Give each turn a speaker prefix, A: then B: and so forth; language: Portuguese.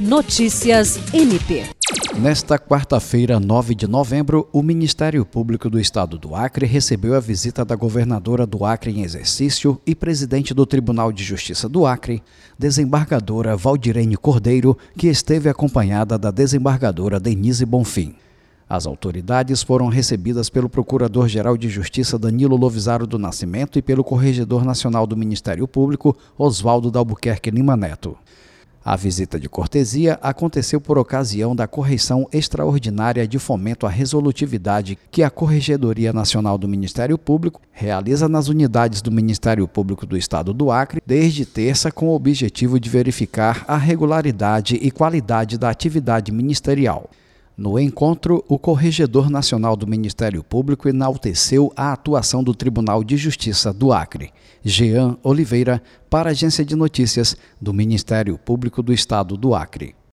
A: Notícias MP.
B: Nesta quarta-feira, 9 de novembro, o Ministério Público do Estado do Acre recebeu a visita da governadora do Acre em exercício e presidente do Tribunal de Justiça do Acre, desembargadora Valdirene Cordeiro, que esteve acompanhada da desembargadora Denise Bonfim. As autoridades foram recebidas pelo Procurador-Geral de Justiça Danilo Lovisaro do Nascimento e pelo Corregedor Nacional do Ministério Público, Oswaldo Dalbuquerque Lima Neto. A visita de cortesia aconteceu por ocasião da correção extraordinária de fomento à resolutividade que a Corregedoria Nacional do Ministério Público realiza nas unidades do Ministério Público do Estado do Acre desde terça com o objetivo de verificar a regularidade e qualidade da atividade ministerial. No encontro, o Corregedor Nacional do Ministério Público enalteceu a atuação do Tribunal de Justiça do Acre, Jean Oliveira, para a Agência de Notícias do Ministério Público do Estado do Acre.